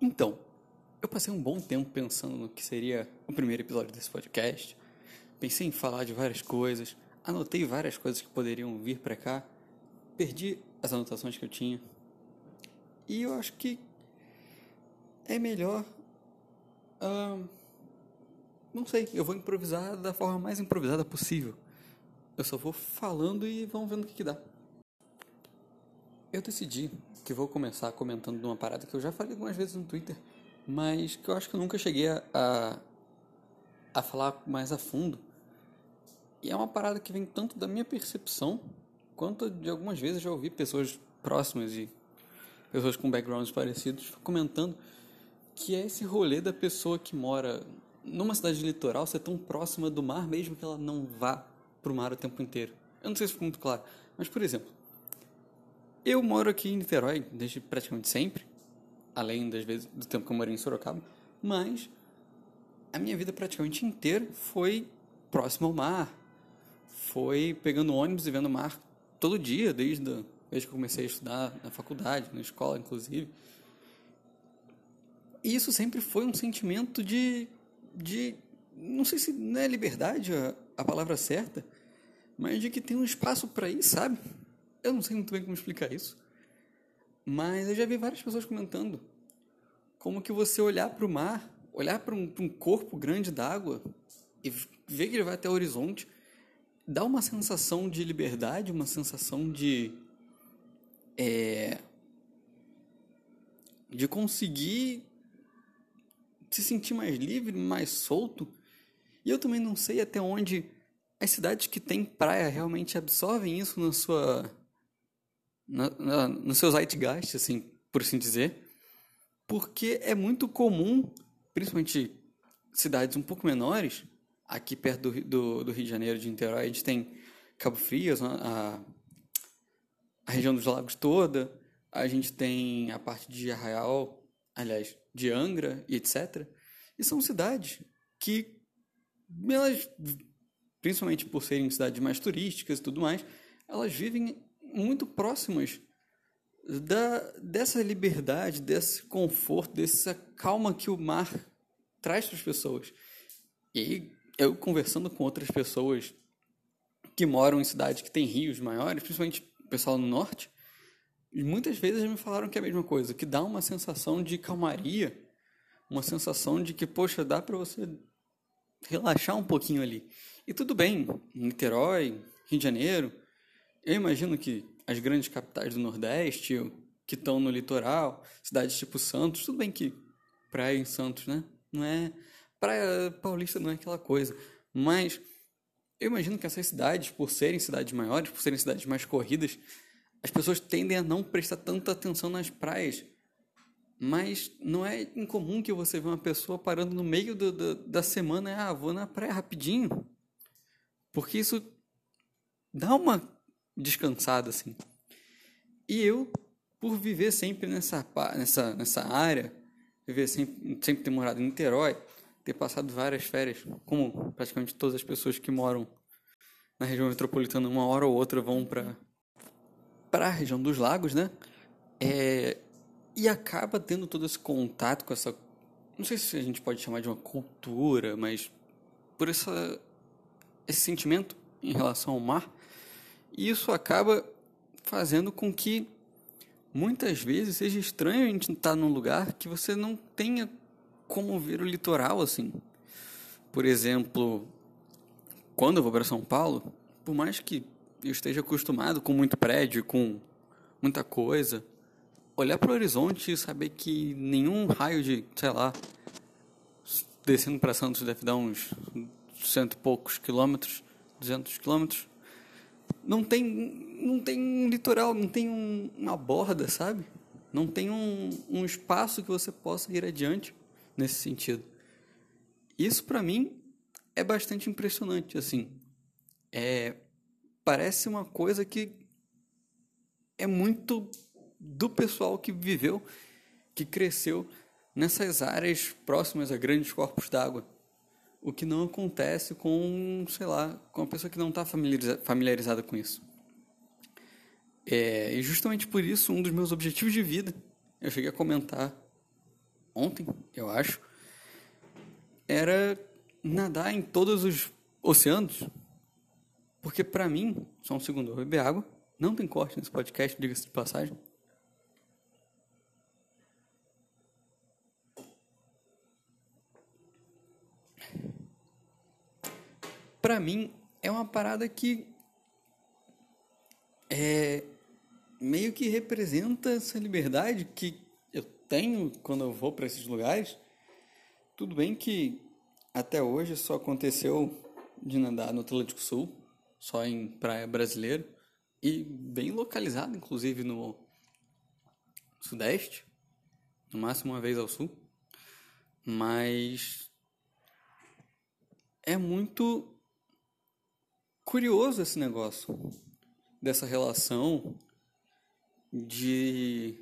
Então, eu passei um bom tempo pensando no que seria o primeiro episódio desse podcast. Pensei em falar de várias coisas, anotei várias coisas que poderiam vir para cá, perdi as anotações que eu tinha. E eu acho que é melhor. Não sei, eu vou improvisar da forma mais improvisada possível. Eu só vou falando e vamos vendo o que, que dá. Eu decidi que vou começar comentando de uma parada que eu já falei algumas vezes no Twitter, mas que eu acho que eu nunca cheguei a, a, a falar mais a fundo. E é uma parada que vem tanto da minha percepção, quanto de algumas vezes já ouvi pessoas próximas e pessoas com backgrounds parecidos comentando que é esse rolê da pessoa que mora numa cidade litoral ser tão próxima do mar mesmo que ela não vá pro mar o tempo inteiro. Eu não sei se ficou muito claro, mas por exemplo, eu moro aqui em Niterói desde praticamente sempre, além das vezes do tempo que eu morei em Sorocaba, mas a minha vida praticamente inteira foi próximo ao mar. Foi pegando ônibus e vendo o mar todo dia, desde, desde que eu comecei a estudar na faculdade, na escola, inclusive. E isso sempre foi um sentimento de. de não sei se não é liberdade a, a palavra certa, mas de que tem um espaço para ir, sabe? Eu não sei muito bem como explicar isso. Mas eu já vi várias pessoas comentando como que você olhar para o mar, olhar para um, um, corpo grande d'água e ver que ele vai até o horizonte, dá uma sensação de liberdade, uma sensação de. É, de conseguir se sentir mais livre, mais solto. E eu também não sei até onde as cidades que têm praia realmente absorvem isso na sua na, no seu zeitgeist, assim, por assim dizer, porque é muito comum, principalmente cidades um pouco menores, aqui perto do, do, do Rio de Janeiro, de Niterói, a gente tem Cabo Frio, a, a região dos lagos toda, a gente tem a parte de Arraial, aliás, de Angra e etc. E são cidades que, elas, principalmente por serem cidades mais turísticas e tudo mais, elas vivem muito próximas da, dessa liberdade, desse conforto, dessa calma que o mar traz para as pessoas. E eu conversando com outras pessoas que moram em cidades que têm rios maiores, principalmente o pessoal no norte, muitas vezes me falaram que é a mesma coisa, que dá uma sensação de calmaria, uma sensação de que, poxa, dá para você relaxar um pouquinho ali. E tudo bem, Niterói, Rio de Janeiro, eu imagino que as grandes capitais do Nordeste, que estão no litoral, cidades tipo Santos, tudo bem que praia em Santos, né? Não é. Praia paulista não é aquela coisa. Mas eu imagino que essas cidades, por serem cidades maiores, por serem cidades mais corridas, as pessoas tendem a não prestar tanta atenção nas praias. Mas não é incomum que você vê uma pessoa parando no meio do, do, da semana, ah, vou na praia rapidinho. Porque isso dá uma descansado assim. E eu, por viver sempre nessa nessa nessa área, viver sempre, sempre ter morado em Niterói, ter passado várias férias, como praticamente todas as pessoas que moram na região metropolitana, uma hora ou outra vão para para a região dos lagos, né? É, e acaba tendo todo esse contato com essa, não sei se a gente pode chamar de uma cultura, mas por essa esse sentimento em relação ao mar e isso acaba fazendo com que muitas vezes seja estranho a gente estar num lugar que você não tenha como ver o litoral assim. Por exemplo, quando eu vou para São Paulo, por mais que eu esteja acostumado com muito prédio, com muita coisa, olhar para o horizonte e saber que nenhum raio de, sei lá, descendo para Santos deve dar uns cento e poucos quilômetros, duzentos quilômetros, não tem, não tem um litoral, não tem um, uma borda, sabe? Não tem um, um espaço que você possa ir adiante nesse sentido. Isso para mim é bastante impressionante, assim. É, parece uma coisa que é muito do pessoal que viveu, que cresceu nessas áreas próximas a grandes corpos d'água o que não acontece com, sei lá, com uma pessoa que não está familiarizada, familiarizada com isso. É, e justamente por isso, um dos meus objetivos de vida, eu cheguei a comentar ontem, eu acho, era nadar em todos os oceanos. Porque para mim, só um segundo, eu beber água, não tem corte nesse podcast, diga-se de passagem. Para mim, é uma parada que é meio que representa essa liberdade que eu tenho quando eu vou para esses lugares. Tudo bem que até hoje só aconteceu de nadar no Atlântico Sul, só em praia brasileira e bem localizado, inclusive no Sudeste, no máximo uma vez ao Sul. Mas é muito curioso esse negócio dessa relação de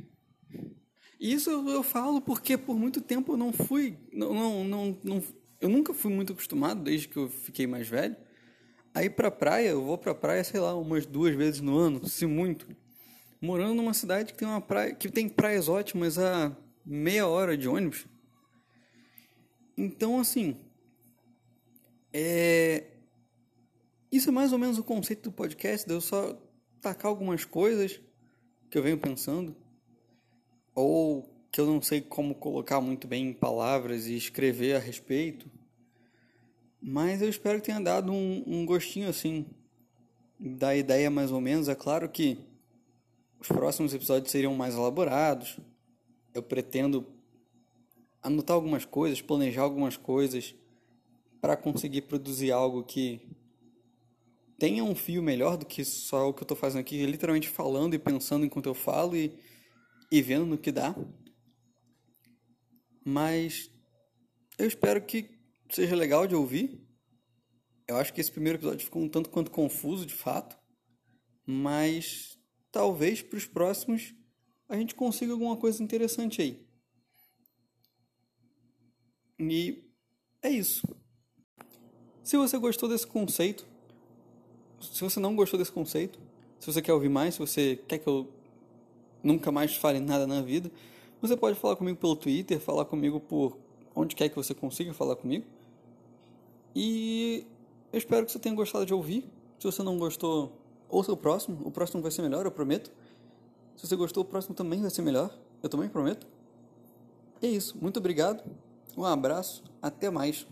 isso eu, falo porque por muito tempo eu não fui não, não, não, não eu nunca fui muito acostumado desde que eu fiquei mais velho aí pra praia. Eu vou pra praia sei lá umas duas vezes no ano se muito morando numa cidade que tem uma praia que tem praias ótimas a meia hora de ônibus. Então assim é isso é mais ou menos o conceito do podcast, de eu só tacar algumas coisas que eu venho pensando, ou que eu não sei como colocar muito bem em palavras e escrever a respeito, mas eu espero que tenha dado um, um gostinho assim da ideia mais ou menos. É claro que os próximos episódios seriam mais elaborados. Eu pretendo anotar algumas coisas, planejar algumas coisas para conseguir produzir algo que tenha um fio melhor do que só o que eu estou fazendo aqui, literalmente falando e pensando enquanto eu falo e, e vendo no que dá. Mas eu espero que seja legal de ouvir. Eu acho que esse primeiro episódio ficou um tanto quanto confuso, de fato. Mas talvez para os próximos a gente consiga alguma coisa interessante aí. E é isso. Se você gostou desse conceito, se você não gostou desse conceito, se você quer ouvir mais, se você quer que eu nunca mais fale nada na vida, você pode falar comigo pelo Twitter, falar comigo por onde quer que você consiga falar comigo. E eu espero que você tenha gostado de ouvir. Se você não gostou, ouça o próximo. O próximo vai ser melhor, eu prometo. Se você gostou, o próximo também vai ser melhor. Eu também prometo. É isso. Muito obrigado. Um abraço. Até mais.